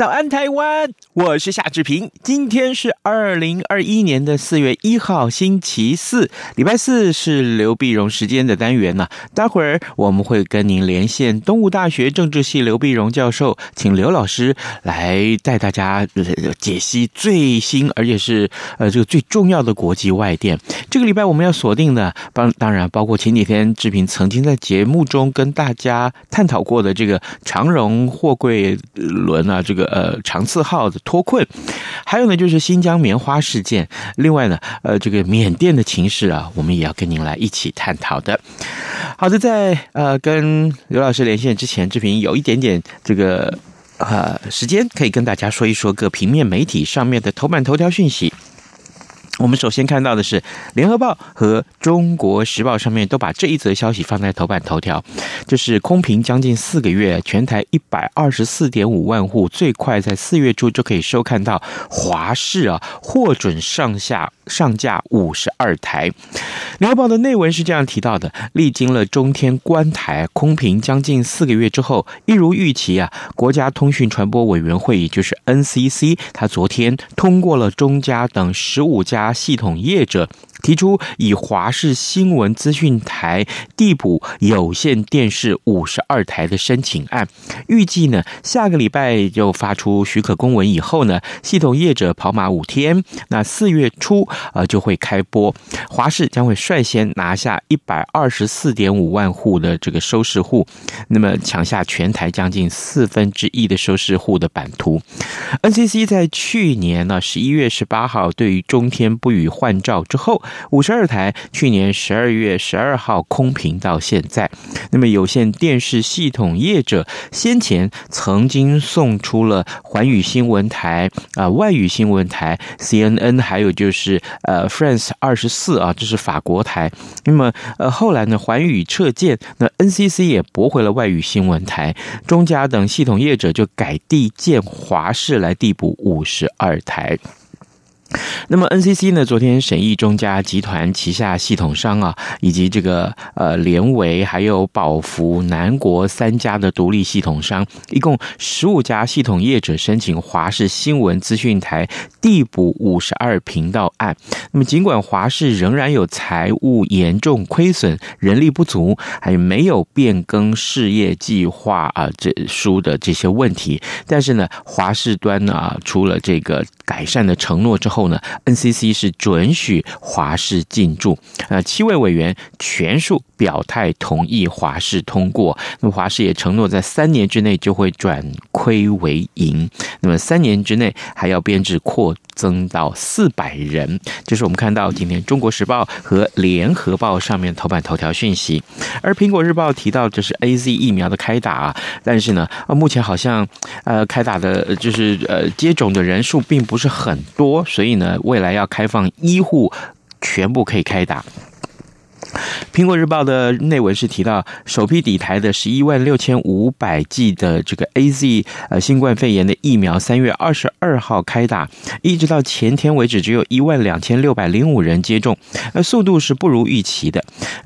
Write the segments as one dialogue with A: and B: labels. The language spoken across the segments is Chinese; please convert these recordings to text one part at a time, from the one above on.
A: 早安，台湾！我是夏志平。今天是二零二一年的四月一号，星期四，礼拜四是刘碧荣时间的单元呢。待会儿我们会跟您连线东吴大学政治系刘碧荣教授，请刘老师来带大家解析最新而且是呃这个最重要的国际外电。这个礼拜我们要锁定的，当当然包括前几天志平曾经在节目中跟大家探讨过的这个长荣货柜轮啊，这个。呃，长赐号的脱困，还有呢，就是新疆棉花事件。另外呢，呃，这个缅甸的情势啊，我们也要跟您来一起探讨的。好的，在呃跟刘老师连线之前，志平有一点点这个呃时间，可以跟大家说一说各平面媒体上面的头版头条讯息。我们首先看到的是《联合报》和《中国时报》上面都把这一则消息放在头版头条，就是空瓶将近四个月，全台一百二十四点五万户，最快在四月初就可以收看到华视啊获准上下上架五十二台。《联合报》的内文是这样提到的：历经了中天关台空屏将近四个月之后，一如预期啊，国家通讯传播委员会也就是 NCC，它昨天通过了中加等十五家。系统业者提出以华视新闻资讯台递补有线电视五十二台的申请案，预计呢下个礼拜就发出许可公文以后呢，系统业者跑马五天，那四月初呃就会开播，华视将会率先拿下一百二十四点五万户的这个收视户，那么抢下全台将近四分之一的收视户的版图。NCC 在去年呢十一月十八号对于中天不予换照之后，五十二台去年十二月十二号空屏到现在。那么有线电视系统业者先前曾经送出了寰宇新闻台啊、呃、外语新闻台 CNN，还有就是呃 France 二十四啊，这是法国台。那么呃后来呢，寰宇撤建，那 NCC 也驳回了外语新闻台，中嘉等系统业者就改递建华视来递补五十二台。那么 NCC 呢，昨天审议中加集团旗下系统商啊，以及这个呃联维还有宝福、南国三家的独立系统商，一共十五家系统业者申请华视新闻资讯台递补五十二频道案。那么尽管华视仍然有财务严重亏损、人力不足，还有没有变更事业计划啊这书的这些问题，但是呢，华视端呢啊出了这个改善的承诺之后。后呢，NCC 是准许华氏进驻，呃，七位委员全数表态同意华氏通过。那么华氏也承诺在三年之内就会转亏为盈。那么三年之内还要编制扩增到四百人。这是我们看到今天《中国时报》和《联合报》上面头版头条讯息。而《苹果日报》提到这是 AZ 疫苗的开打啊，但是呢，目前好像呃开打的就是呃接种的人数并不是很多，所以。呢，未来要开放医护全部可以开打。苹果日报的内文是提到，首批抵台的十一万六千五百剂的这个 AZ 呃新冠肺炎的疫苗，三月二十二号开打，一直到前天为止，只有一万两千六百零五人接种，呃，速度是不如预期的。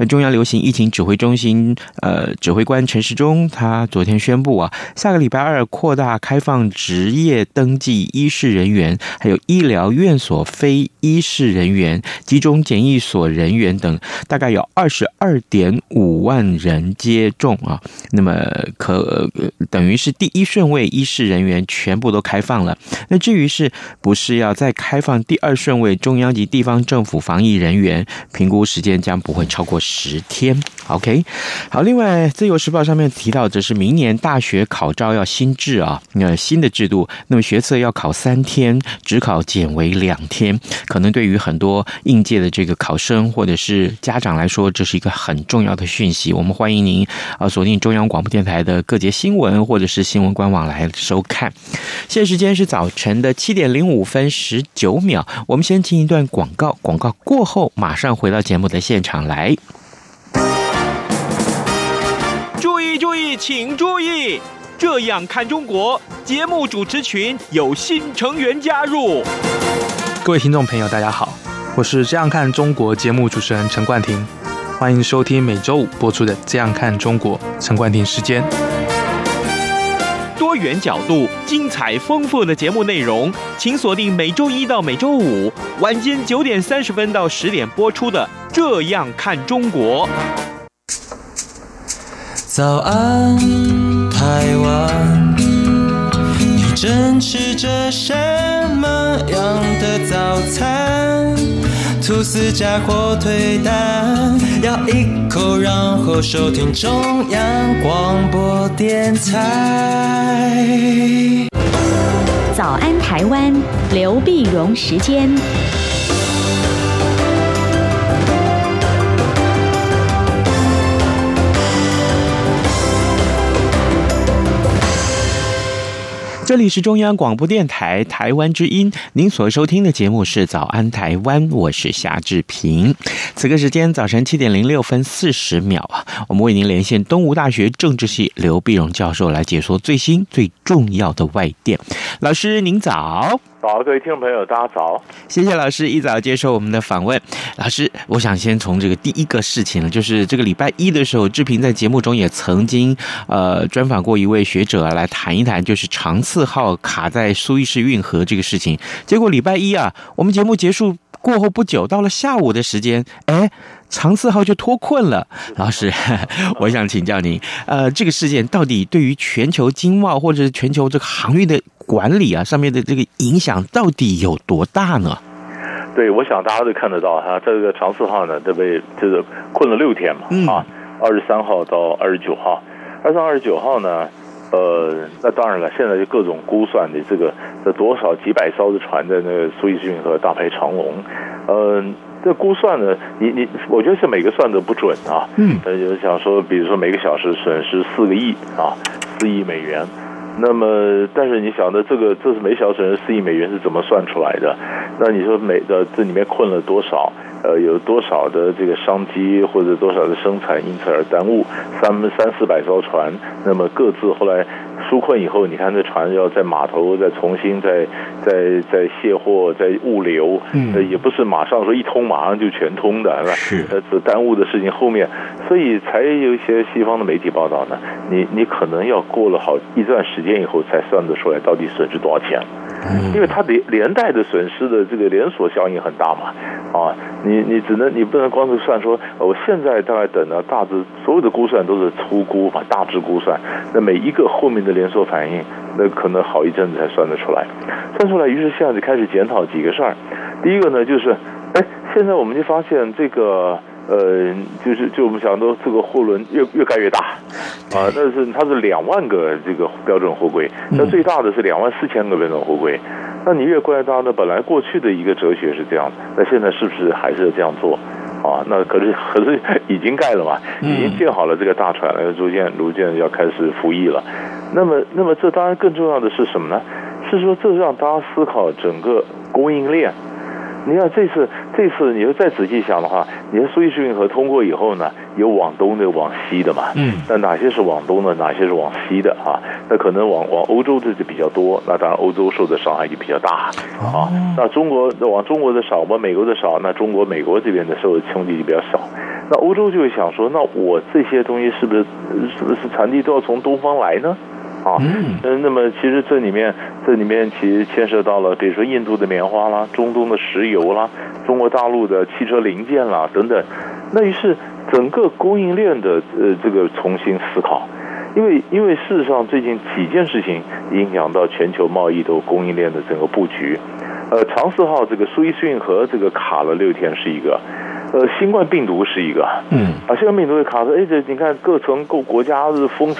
A: 中央流行疫情指挥中心呃指挥官陈时中他昨天宣布啊，下个礼拜二扩大开放职业登记医事人员，还有医疗院所非医事人员、集中检疫所人员等，大概。有二十二点五万人接种啊，那么可等于是第一顺位医事人员全部都开放了。那至于是不是要再开放第二顺位中央及地方政府防疫人员，评估时间将不会超过十天。OK，好。另外，《自由时报》上面提到，这是明年大学考招要新制啊，那新的制度，那么学测要考三天，只考减为两天，可能对于很多应届的这个考生或者是家长来。来说，这是一个很重要的讯息。我们欢迎您啊锁定中央广播电台的各节新闻，或者是新闻官网来收看。现在时间是早晨的七点零五分十九秒，我们先听一段广告，广告过后马上回到节目的现场来。注意注意，请注意！这样看中国节目主持群有新成员加入。
B: 各位听众朋友，大家好，我是这样看中国节目主持人陈冠廷，欢迎收听每周五播出的《这样看中国》陈冠廷时间。
A: 多元角度、精彩丰富的节目内容，请锁定每周一到每周五晚间九点三十分到十点播出的《这样看中国》。
C: 早安，台湾，你正吃着什么样的早餐？吐司加火腿蛋，咬一口，然后收听中央广播电台。
D: 早安，台湾，刘碧荣时间。
A: 这里是中央广播电台台湾之音，您所收听的节目是《早安台湾》，我是夏志平。此刻时间早晨七点零六分四十秒啊，我们为您连线东吴大学政治系刘碧荣教授来解说最新最重要的外电。老师您早。
E: 早，各位听众朋友，大家早！
A: 谢谢老师一早接受我们的访问。老师，我想先从这个第一个事情呢，就是这个礼拜一的时候，志平在节目中也曾经呃专访过一位学者来谈一谈，就是长赐号卡在苏伊士运河这个事情。结果礼拜一啊，我们节目结束过后不久，到了下午的时间，哎，长赐号就脱困了。老师，我想请教您，呃，这个事件到底对于全球经贸或者是全球这个航运的管理啊，上面的这个影响到底有多大呢？
E: 对，我想大家都看得到哈，这个长赐号呢，这被就是困了六天嘛，嗯、啊，二十三号到二十九号，二十三、二十九号呢，呃，那当然了，现在就各种估算的这个这多少几百艘的船的那个苏伊士运河大排长龙，呃，这估算呢，你你，我觉得是每个算的不准啊，嗯，呃，就是想说，比如说每个小时损失四个亿啊，四亿美元。那么，但是你想的这个，这是每小时四亿美元是怎么算出来的？那你说每的这里面困了多少？呃，有多少的这个商机或者多少的生产因此而耽误？三三四百艘船，那么各自后来纾困以后，你看这船要在码头再重新再再再卸货、再物流，嗯，也不是马上说一通马上就全通的，是吧？呃，这耽误的事情后面，所以才有一些西方的媒体报道呢。你你可能要过了好一段时间以后才算得出来到底损失多少钱。因为它连连带的损失的这个连锁效应很大嘛，啊，你你只能你不能光是算说，我现在大概等到大致所有的估算都是粗估嘛，大致估算，那每一个后面的连锁反应，那可能好一阵子才算得出来，算出来，于是现在就开始检讨几个事儿，第一个呢就是，哎，现在我们就发现这个。呃，就是就我们想到这个货轮越越盖越大，啊，但是它是两万个这个标准货柜，那最大的是两万四千个标准货柜，那你越盖越大呢？本来过去的一个哲学是这样，那现在是不是还是要这样做？啊，那可是可是已经盖了嘛，已经建好了这个大船了，逐渐逐渐要开始服役了。那么那么这当然更重要的是什么呢？是说这让大家思考整个供应链。你看这次，这次你要再仔细想的话，你看苏伊士运河通过以后呢，有往东的，往西的嘛。嗯。那哪些是往东的，哪些是往西的啊？那可能往往欧洲的就比较多，那当然欧洲受的伤害就比较大啊。那中国往中国的少，吧美国的少，那中国美国这边的受的冲击就比较少。那欧洲就会想说，那我这些东西是不是是不是传递都要从东方来呢？啊，嗯，那么其实这里面，这里面其实牵涉到了，比如说印度的棉花啦，中东的石油啦，中国大陆的汽车零件啦等等。那于是整个供应链的呃这个重新思考，因为因为事实上最近几件事情影响到全球贸易的供应链的整个布局。呃，长四号这个苏伊士运河这个卡了六天是一个。呃，新冠病毒是一个，嗯，啊，新冠病毒的卡着，哎，这你看各层各国家是封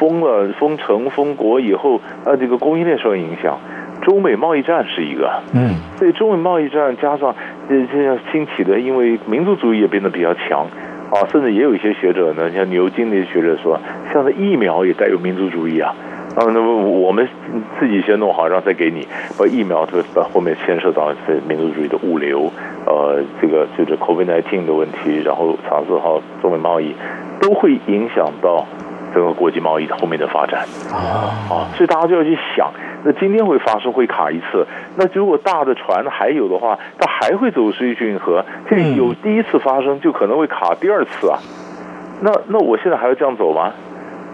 E: 封了封城封国以后，啊，这个供应链受影响。中美贸易战是一个，
A: 嗯，
E: 所以中美贸易战加上这这样兴起的，因为民族主义也变得比较强。啊，甚至也有一些学者呢，像牛津那些学者说，像这疫苗也带有民族主义啊。啊，那么我们自己先弄好，然后再给你，把疫苗这个后面牵涉到这民族主义的物流，呃，这个就是 COVID-19 的问题，然后长四号中美贸易都会影响到整个国际贸易的后面的发展。啊，所以大家就要去想。那今天会发生会卡一次，那如果大的船还有的话，它还会走水运河，这有第一次发生，就可能会卡第二次啊。那那我现在还要这样走吗？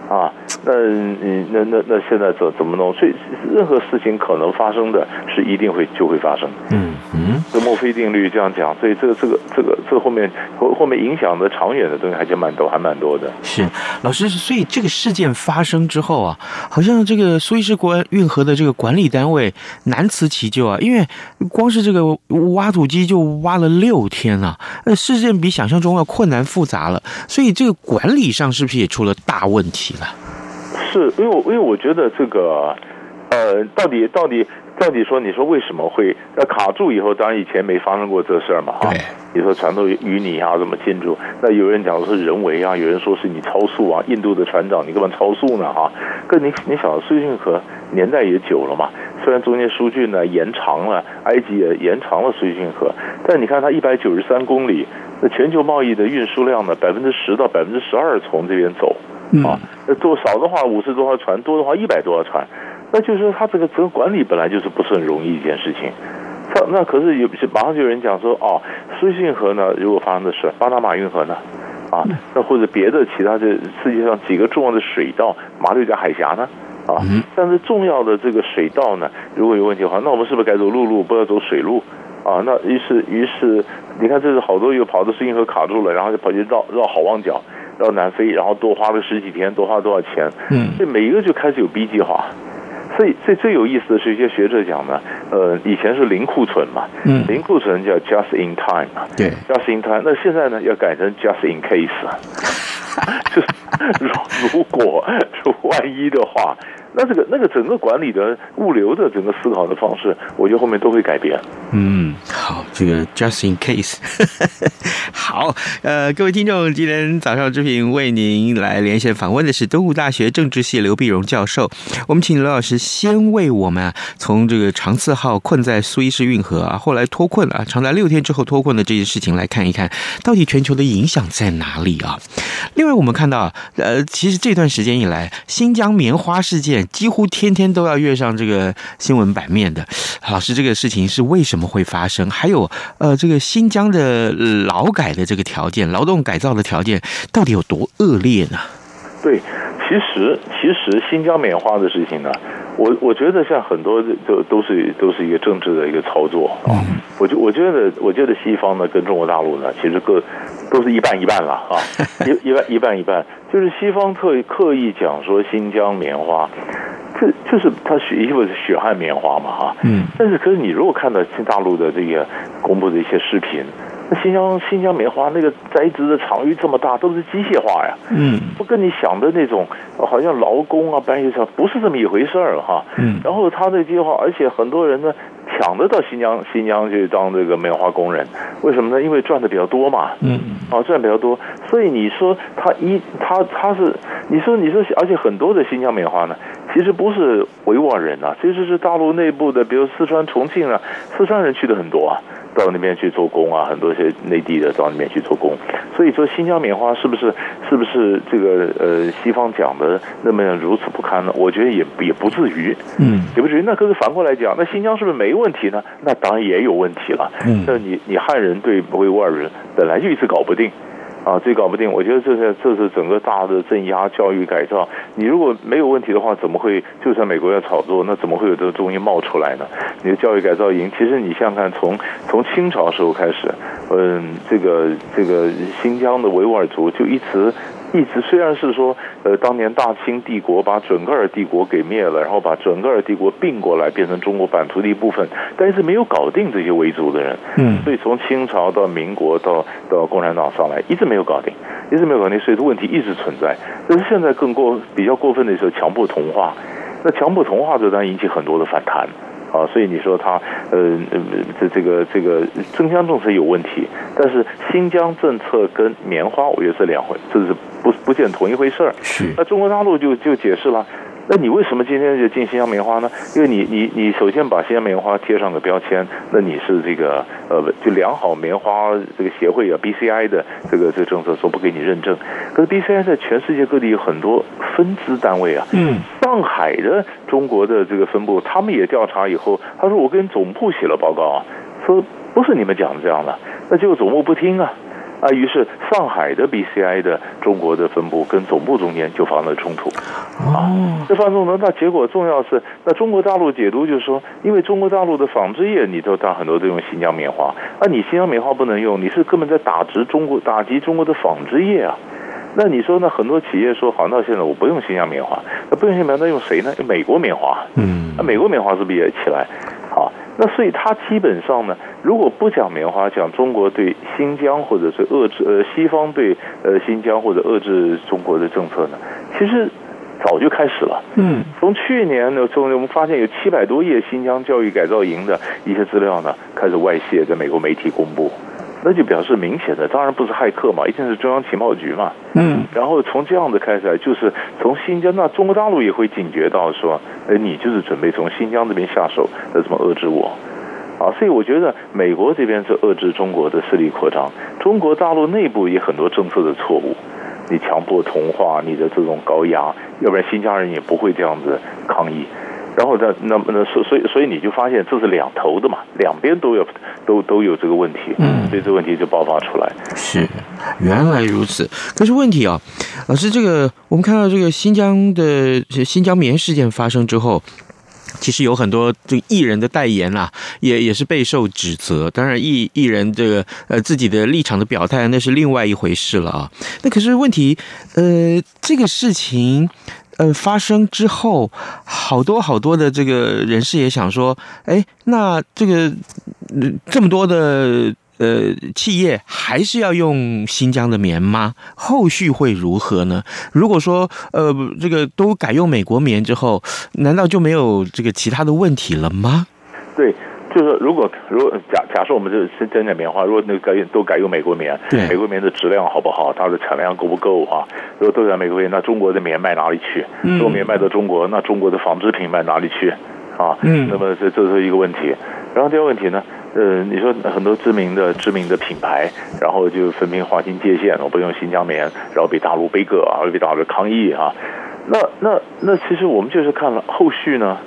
E: 啊，那你，那那那现在怎怎么弄？所以任何事情可能发生的是一定会就会发生。
A: 嗯嗯，
E: 这墨菲定律这样讲，所以这个这个这个这个后面后后面影响的长远的东西还是蛮多，还蛮多的。
A: 是老师，所以这个事件发生之后啊，好像这个苏伊士运河的这个管理单位难辞其咎啊，因为光是这个挖土机就挖了六天啊，那事件比想象中要困难复杂了，所以这个管理上是不是也出了大问题？
E: 是因为我因为我觉得这个，呃，到底到底到底说，你说为什么会呃卡住以后？当然以前没发生过这事儿嘛，哈。你说船头淤泥啊，怎么进入？那有人讲说是人为啊，有人说是你超速啊，印度的船长你干嘛超速呢？哈，可你你想苏伊士运河年代也久了嘛，虽然中间疏浚呢延长了，埃及也延长了苏伊士运河，但你看它一百九十三公里，那全球贸易的运输量呢，百分之十到百分之十二从这边走。啊，那多少的话五十多条船，多的话一百多条船，那就是说他这个整个管理本来就是不是很容易一件事情。他那可是有马上就有人讲说，哦，苏伊士运河呢，如果发生的事，巴拿马运河呢，啊，那或者别的其他的世界上几个重要的水道，马六甲海峡呢，啊，但是重要的这个水道呢，如果有问题的话，那我们是不是该走陆路，不要走水路？啊，那于是于是你看，这是好多又跑到苏伊河卡住了，然后就跑去绕绕好望角。到南非，然后多花了十几天，多花多少钱？嗯，这每一个就开始有 B 计划。所以，最最有意思的是，一些学者讲呢，呃，以前是零库存嘛，嗯，零库存叫 just in time 嘛，
A: 对
E: ，just in time。那现在呢，要改成 just in case，就是如如果是万一的话。那这个那个整个管理的物流的整个思考的方式，我觉得后面都会改变。
A: 嗯，好，这个 just in case，好，呃，各位听众，今天早上之平为您来连线访问的是东吴大学政治系刘碧荣教授。我们请刘老师先为我们啊，从这个长赐号困在苏伊士运河啊，后来脱困了，长达六天之后脱困的这件事情来看一看，到底全球的影响在哪里啊？另外，我们看到，呃，其实这段时间以来，新疆棉花事件。几乎天天都要跃上这个新闻版面的老师，这个事情是为什么会发生？还有，呃，这个新疆的劳改的这个条件，劳动改造的条件到底有多恶劣呢？
E: 对，其实其实新疆棉花的事情呢，我我觉得像很多都都是都是一个政治的一个操作啊。我觉我觉得我觉得西方呢跟中国大陆呢，其实各都是一半一半了啊，一一半一半一半，就是西方特意刻意讲说新疆棉花。这就是他血，因为是血汗棉花嘛，哈。嗯。但是，可是你如果看到新大陆的这个公布的一些视频，那新疆新疆棉花那个栽植的场域这么大，都是机械化呀。嗯。不跟你想的那种，好像劳工啊搬运车，不是这么一回事儿哈。嗯。然后他这计划，而且很多人呢抢着到新疆新疆去当这个棉花工人，为什么呢？因为赚的比较多嘛。嗯。啊，赚的比较多，所以你说他一他他是你说你说，而且很多的新疆棉花呢。其实不是维吾尔人啊，其实是大陆内部的，比如四川、重庆啊，四川人去的很多啊，到那边去做工啊，很多些内地的到那边去做工。所以说，新疆棉花是不是是不是这个呃西方讲的那么如此不堪呢？我觉得也也不至于，嗯，也不至于。那可是反过来讲，那新疆是不是没问题呢？那当然也有问题了。嗯，那你你汉人对维吾尔人本来就一直搞不定。啊，这搞不定！我觉得这是这是整个大的镇压、教育改造。你如果没有问题的话，怎么会就算美国要炒作，那怎么会有这个东西冒出来呢？你的教育改造营，其实你想想看，从从清朝时候开始，嗯，这个这个新疆的维吾尔族就一直。一直虽然是说，呃，当年大清帝国把准噶尔帝国给灭了，然后把准噶尔帝国并过来变成中国版图的一部分，但是没有搞定这些维族的人。嗯，所以从清朝到民国到到共产党上来，一直没有搞定，一直没有搞定，所以这问题一直存在。但是现在更过比较过分的时候，强迫同化，那强迫同化这当然引起很多的反弹。啊，所以你说它呃这这个这个增疆政策有问题，但是新疆政策跟棉花我觉得是两回，这是不不见同一回事儿。
A: 是，
E: 那中国大陆就就解释了。那你为什么今天就进新疆棉花呢？因为你你你首先把新疆棉花贴上个标签，那你是这个呃就良好棉花这个协会啊 BCI 的这个这个政策说不给你认证，可是 BCI 在全世界各地有很多分支单位啊，嗯，上海的中国的这个分部，他们也调查以后，他说我跟总部写了报告啊，说不是你们讲的这样的，那结果总部不听啊。啊，于是上海的 BCI 的中国的分部跟总部中间就发生了冲突，啊，这发生冲突，那结果重要是，那中国大陆解读就是说，因为中国大陆的纺织业，你都当很多都用新疆棉花，那，你新疆棉花不能用，你是根本在打击中国，打击中国的纺织业啊，那你说呢？很多企业说，好，那现在我不用新疆棉花，那不用新疆棉花，那用谁呢？用美国棉花，嗯，那美国棉花是不是也起来？好。那所以它基本上呢，如果不讲棉花，讲中国对新疆或者是遏制呃西方对呃新疆或者遏制中国的政策呢，其实早就开始了。嗯，从去年呢，从我们发现有七百多页新疆教育改造营的一些资料呢，开始外泄，在美国媒体公布。那就表示明显的，当然不是骇客嘛，一定是中央情报局嘛。嗯，然后从这样子开始，就是从新疆，那中国大陆也会警觉到说，哎，你就是准备从新疆这边下手，来怎么遏制我？啊，所以我觉得美国这边是遏制中国的势力扩张，中国大陆内部也很多政策的错误，你强迫同化，你的这种高压，要不然新疆人也不会这样子抗议。然后呢，那么呢所所以所以你就发现这是两头的嘛，两边都有都都有这个问题，嗯，所以这个问题就爆发出来。
A: 是，原来如此。可是问题啊，老师，这个我们看到这个新疆的新疆棉事件发生之后，其实有很多这个艺人的代言啊，也也是备受指责。当然艺，艺艺人这个呃自己的立场的表态那是另外一回事了啊。那可是问题，呃，这个事情。呃，发生之后，好多好多的这个人士也想说，哎，那这个这么多的呃企业还是要用新疆的棉吗？后续会如何呢？如果说呃这个都改用美国棉之后，难道就没有这个其他的问题了吗？
E: 对。就是如果如果假假设我们就是真的棉花，如果那个改都改用美国棉，对美国棉的质量好不好？它的产量够不够啊？如果都改美国棉，那中国的棉卖哪里去？如果棉卖到中国，那中国的纺织品卖哪里去？啊，嗯，那么这这是一个问题。然后第二个问题呢，呃，你说很多知名的知名的品牌，然后就分明划清界限，我不用新疆棉，然后被大陆杯葛啊，被大陆抗议啊。那那那其实我们就是看了后续呢。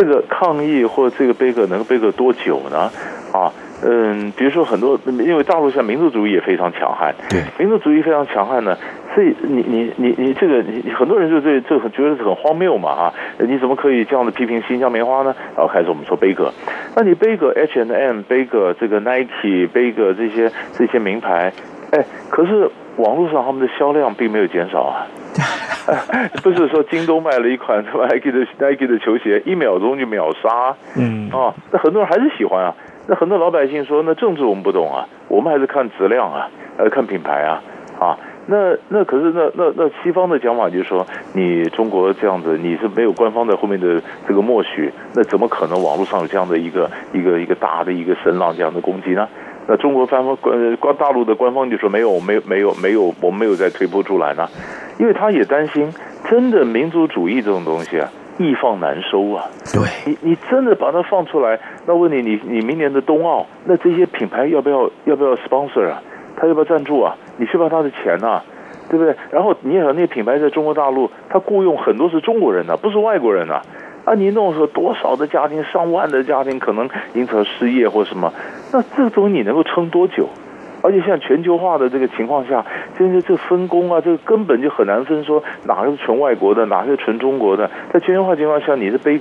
E: 这个抗议或这个杯葛能杯葛多久呢？啊，嗯，比如说很多，因为大陆现在民族主义也非常强悍，对，民族主义非常强悍呢，所以你你你你这个你很多人就这这很觉得是很荒谬嘛啊，你怎么可以这样的批评新疆棉花呢？然后开始我们说杯格，那你杯葛 H&M，杯葛这个 Nike，杯葛这些这些名牌，哎，可是网络上他们的销量并没有减少啊。不是说京东卖了一款 Nike 的 Nike 的球鞋，一秒钟就秒杀，嗯啊，那很多人还是喜欢啊。那很多老百姓说，那政治我们不懂啊，我们还是看质量啊，还是看品牌啊，啊，那那可是那那那西方的讲法就是说，你中国这样子，你是没有官方在后面的这个默许，那怎么可能网络上有这样的一个一个一个大的一个声浪这样的攻击呢？那中国官方官官大陆的官方就说没有，没有，没有，没有，我们没有再推波助澜呢，因为他也担心，真的民族主义这种东西啊，易放难收啊。对，你你真的把它放出来，那问你，你你明年的冬奥，那这些品牌要不要要不要 sponsor 啊？他要不要赞助啊？你需要他的钱呐、啊，对不对？然后你也说那些品牌在中国大陆，他雇佣很多是中国人呐、啊，不是外国人呐、啊。啊，你弄说多少的家庭，上万的家庭可能因此而失业或什么？那这种你能够撑多久？而且像全球化的这个情况下，现在这分工啊，这个根本就很难分说哪个是纯外国的，哪个是纯中国的。在全球化情况下，你是杯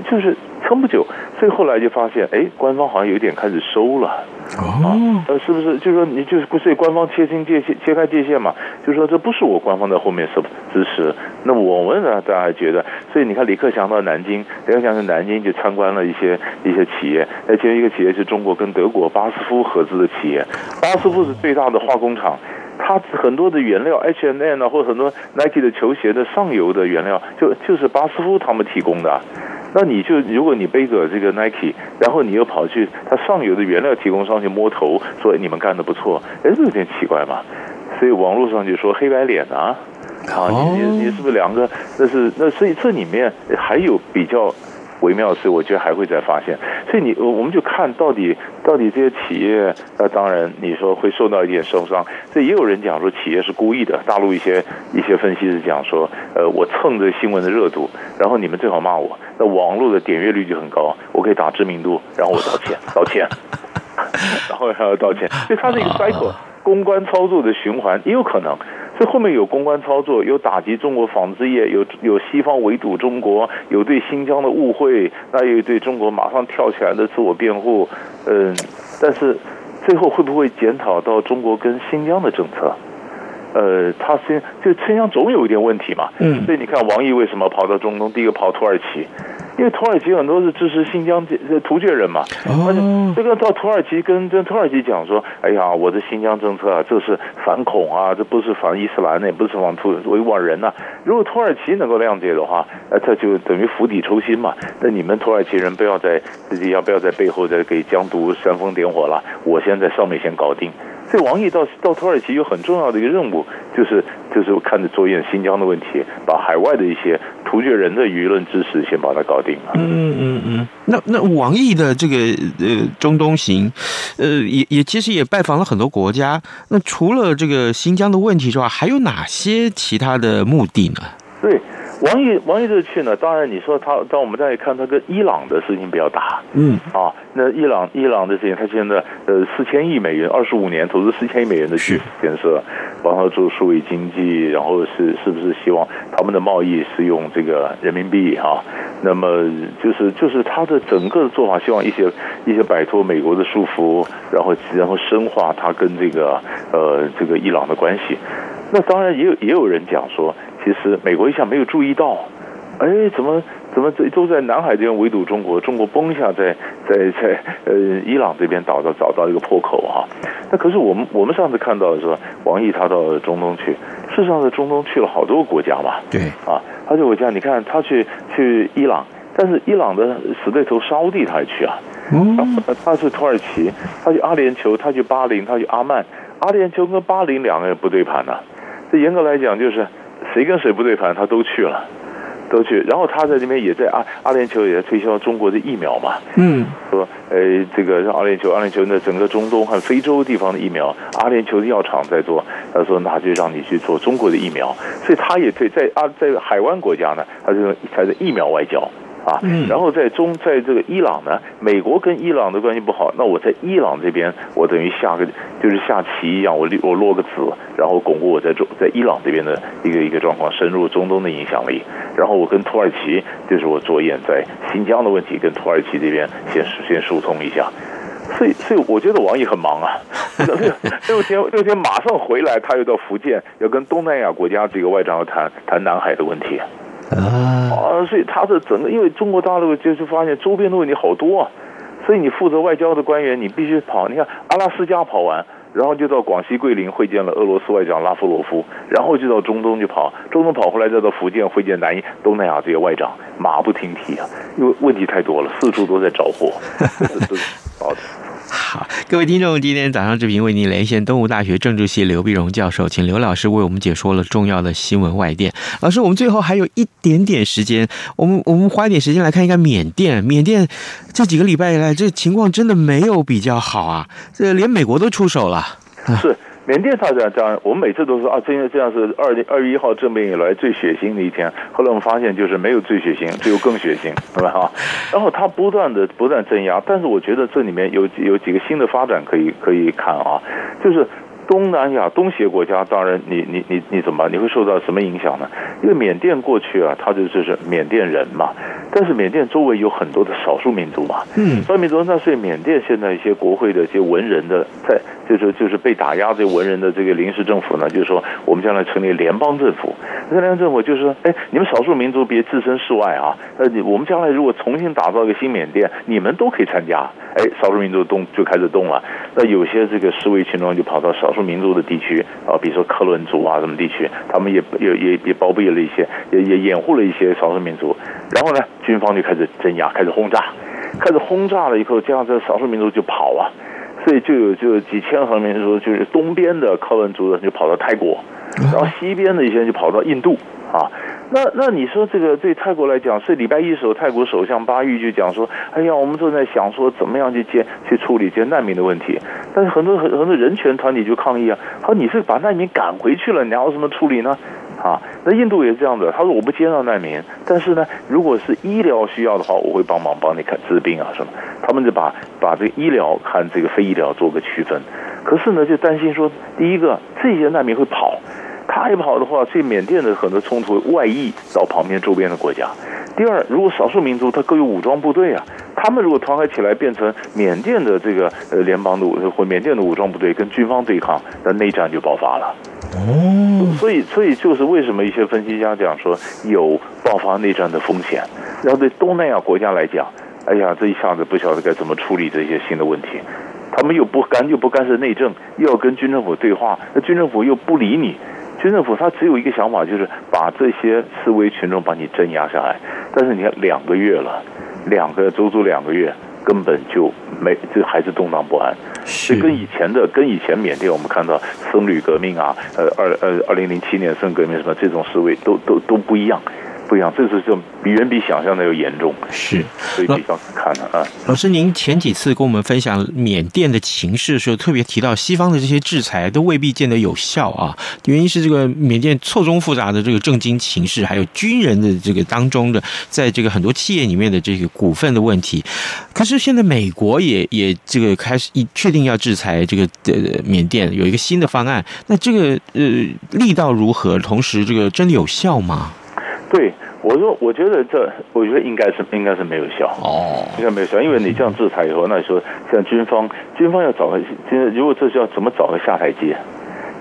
E: 就是撑不久。所以后来就发现，哎，官方好像有点开始收了。哦，呃，是不是？就是说，你就是不是官方切清界限、切开界限嘛？就是说，这不是我官方在后面是支持。那么我们呢，大家觉得，所以你看，李克强到南京，李克强在南京就参观了一些一些企业。那其中一个企业是中国跟德国巴斯夫合资的企业，巴斯夫是最大的化工厂，它很多的原料，H N N 啊，或者很多 Nike 的球鞋的上游的原料，就就是巴斯夫他们提供的。那你就如果你背着这个 Nike，然后你又跑去他上游的原料提供商去摸头，说你们干的不错，哎，这有点奇怪嘛。所以网络上就说黑白脸啊，啊，你你你是不是两个？那是那所以这里面还有比较。微妙的是，我觉得还会再发现，所以你我我们就看到底到底这些企业，那当然你说会受到一点受伤，这也有人讲说企业是故意的。大陆一些一些分析师讲说，呃，我蹭着新闻的热度，然后你们最好骂我，那网络的点阅率就很高，我可以打知名度，然后我道歉道歉，然后还要道歉，所以它是一个 cycle 公关操作的循环，也有可能。这后面有公关操作，有打击中国纺织业，有有西方围堵中国，有对新疆的误会，那有对中国马上跳起来的自我辩护，嗯，但是最后会不会检讨到中国跟新疆的政策？呃，他先就新疆总有一点问题嘛，嗯，所以你看王毅为什么跑到中东，第一个跑土耳其。因为土耳其很多是支持新疆这这突厥人嘛，而且这个到土耳其跟跟土耳其讲说，哎呀，我的新疆政策啊，这是反恐啊，这不是反伊斯兰的，也不是反土维吾尔人呐、啊。如果土耳其能够谅解的话，呃，他就等于釜底抽薪嘛。那你们土耳其人不要在自己要不要在背后再给疆独煽风点火了？我先在上面先搞定。所以王毅到到土耳其有很重要的一个任务，就是就是看着着眼新疆的问题，把海外的一些突厥人的舆论支持先把它搞定了。
A: 嗯嗯嗯。那那王毅的这个呃中东行，呃也也其实也拜访了很多国家。那除了这个新疆的问题之外，还有哪些其他的目的呢？
E: 对。王毅王毅这去呢，当然你说他，当我们再看他跟伊朗的事情比较大，嗯啊，那伊朗伊朗的事情，他现在呃四千亿美元，二十五年投资四千亿美元的去建设，帮他做数位经济，然后是是不是希望他们的贸易是用这个人民币哈？那么就是就是他的整个的做法，希望一些一些摆脱美国的束缚，然后然后深化他跟这个呃这个伊朗的关系。那当然也有也有人讲说。其实美国一下没有注意到，哎，怎么怎么这都在南海这边围堵中国，中国崩一下在在在呃伊朗这边找到找到一个破口哈。那可是我们我们上次看到的时候，王毅他到中东去，事实上在中东去了好多个国家嘛。
A: 对
E: 啊，他就我讲，你看他去去伊朗，但是伊朗的死对头沙乌地他也去啊。嗯。他去土耳其，他去阿联酋，他去巴林，他去阿曼。阿联酋跟巴林两个人不对盘呢、啊。这严格来讲就是。谁跟谁不对盘，他都去了，都去。然后他在这边也在阿阿联酋也在推销中国的疫苗嘛。嗯，说呃，这个让阿联酋阿联酋的整个中东和非洲地方的疫苗，阿联酋的药厂在做。他说那就让你去做中国的疫苗。所以他也可以在啊，在海湾国家呢，他就开始疫苗外交。啊，然后在中，在这个伊朗呢，美国跟伊朗的关系不好，那我在伊朗这边，我等于下个就是下棋一样，我我落个子，然后巩固我在中在伊朗这边的一个一个状况，深入中东的影响力。然后我跟土耳其，就是我着眼在新疆的问题，跟土耳其这边先先疏通一下。所以，所以我觉得王毅很忙啊，六 六天六天马上回来，他又到福建，要跟东南亚国家这个外长要谈谈南海的问题。啊，所以他是整个，因为中国大陆就是发现周边的问题好多啊，所以你负责外交的官员，你必须跑。你看阿拉斯加跑完，然后就到广西桂林会见了俄罗斯外长拉夫罗夫，然后就到中东去跑，中东跑回来再到福建会见南东南亚这些外长，马不停蹄啊，因为问题太多了，四处都在找祸。好的。
A: 好，各位听众，今天早上志平为您连线东吴大学政治系刘碧荣教授，请刘老师为我们解说了重要的新闻外电。老师，我们最后还有一点点时间，我们我们花一点时间来看一看缅甸。缅甸这几个礼拜以来，这情况真的没有比较好啊，这连美国都出手了。
E: 是。缅甸他这样，我们每次都说啊，这样这样是二零二月一号政变以来最血腥的一天。后来我们发现，就是没有最血腥，只有更血腥，对吧？哈。然后他不断的不断镇压，但是我觉得这里面有有几个新的发展可以可以看啊，就是。东南亚东协国家，当然你你你你怎么？你会受到什么影响呢？因为缅甸过去啊，它就就是缅甸人嘛，但是缅甸周围有很多的少数民族嘛，嗯，少数民族那所以缅甸现在一些国会的一些文人的在就是就是被打压这些文人的这个临时政府呢，就是说我们将来成立联邦政府，那联邦政府就是说，哎，你们少数民族别置身事外啊，呃，你我们将来如果重新打造一个新缅甸，你们都可以参加，哎，少数民族动就开始动了，那有些这个示威群众就跑到少数。民族的地区啊，比如说克伦族啊，什么地区，他们也也也也包庇了一些，也也掩护了一些少数民族。然后呢，军方就开始镇压，开始轰炸，开始轰炸了以后，这样这少数民族就跑啊，所以就有就有几千毫民族，就是东边的克伦族人就跑到泰国，然后西边的一些人就跑到印度啊。那那你说这个对泰国来讲，是礼拜一的时候，泰国首相巴育就讲说，哎呀，我们正在想说怎么样去接去处理这些难民的问题。但是很多很很多人权团体就抗议啊，他说你是把难民赶回去了，你还要怎么处理呢？啊，那印度也是这样的，他说我不接纳难民，但是呢，如果是医疗需要的话，我会帮忙帮你看治病啊什么。他们就把把这个医疗和这个非医疗做个区分。可是呢，就担心说，第一个这些难民会跑。他一跑的话，这缅甸的很多冲突外溢到旁边周边的国家。第二，如果少数民族他各有武装部队啊，他们如果团结起来变成缅甸的这个呃联邦的或缅甸的武装部队跟军方对抗，那内战就爆发了。哦，所以所以就是为什么一些分析家讲说有爆发内战的风险。然后对东南亚国家来讲，哎呀，这一下子不晓得该怎么处理这些新的问题。他们又不干又不干涉内政，又要跟军政府对话，那军政府又不理你。军政府他只有一个想法，就是把这些示威群众把你镇压下来。但是你看，两个月了，两个足足两个月，根本就没，这还是动荡不安。是跟以前的，跟以前缅甸我们看到僧侣革命啊，呃，二呃二零零七年僧革命什么这种思维都都都不一样。不一样，这次就比远比想象的要严重，是，所以比较看的啊。
A: 老师，您前几次跟我们分享缅甸的情势的时候，特别提到西方的这些制裁都未必见得有效啊。原因是这个缅甸错综复杂的这个政经情势，还有军人的这个当中的，在这个很多企业里面的这个股份的问题。可是现在美国也也这个开始一确定要制裁这个呃缅甸，有一个新的方案。那这个呃力道如何？同时，这个真的有效吗？
E: 对，我说，我觉得这，我觉得应该是应该是没有效哦，应该没有效，因为你这样制裁以后，那你说像军方，军方要找个，现在如果这是要怎么找个下台阶，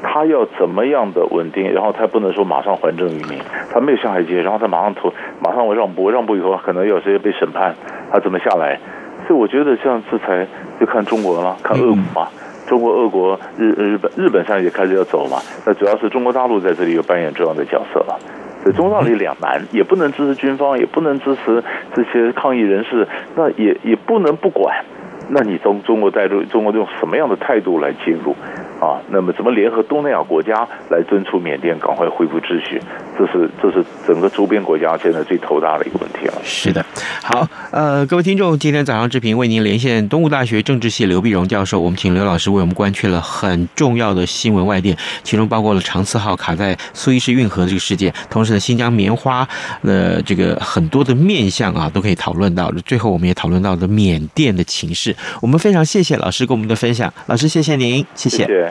E: 他要怎么样的稳定，然后他不能说马上还政于民，他没有下台阶，然后他马上投，马上我让步，让步以后可能要直接被审判，他怎么下来？所以我觉得这样制裁就看中国了，看俄国嘛，嗯、中国、俄国、日日本、日本上也开始要走嘛，那主要是中国大陆在这里有扮演重要的角色了。这中道里两难，也不能支持军方，也不能支持这些抗议人士，那也也不能不管。那你中中国带入中国用什么样的态度来介入？啊，那么怎么联合东南亚国家来敦促缅甸赶快恢复秩序？这是这是整个周边国家现在最头大的一个问题了。
A: 是的，好，呃，各位听众，今天早上志平为您连线东吴大学政治系刘碧荣教授，我们请刘老师为我们关切了很重要的新闻外电，其中包括了长赐号卡在苏伊士运河这个事件，同时呢，新疆棉花的这个很多的面向啊，都可以讨论到。最后，我们也讨论到了缅甸的情势。我们非常谢谢老师给我们的分享，老师谢谢您，谢谢。谢谢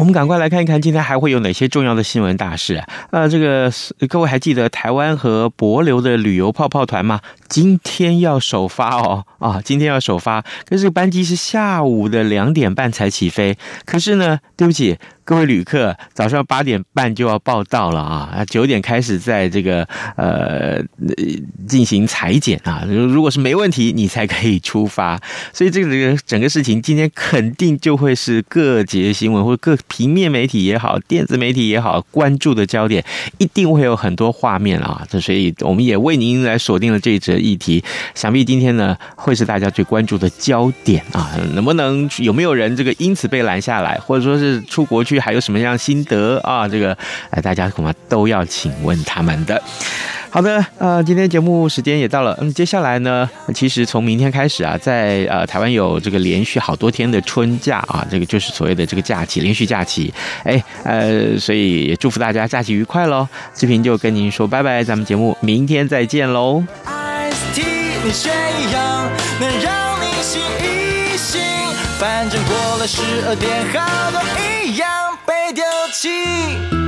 A: 我们赶快来看一看，今天还会有哪些重要的新闻大事啊？呃，这个各位还记得台湾和柏流的旅游泡泡团吗？今天要首发哦，啊，今天要首发，可是这个班机是下午的两点半才起飞，可是呢，对不起。各位旅客，早上八点半就要报到了啊！九点开始在这个呃进行裁剪啊。如果是没问题，你才可以出发。所以这个整个事情今天肯定就会是各节新闻或各平面媒体也好、电子媒体也好关注的焦点，一定会有很多画面啊。这所以我们也为您来锁定了这一则议题。想必今天呢会是大家最关注的焦点啊！能不能有没有人这个因此被拦下来，或者说是出国去？还有什么样心得啊？这个哎，大家恐怕都要请问他们的。好的，呃，今天节目时间也到了，嗯，接下来呢，其实从明天开始啊，在呃台湾有这个连续好多天的春假啊，这个就是所谓的这个假期，连续假期，哎，呃，所以也祝福大家假期愉快喽。志平就跟您说拜拜，咱们节目明天再见喽。
C: 反正过了十二点，好多被丢弃。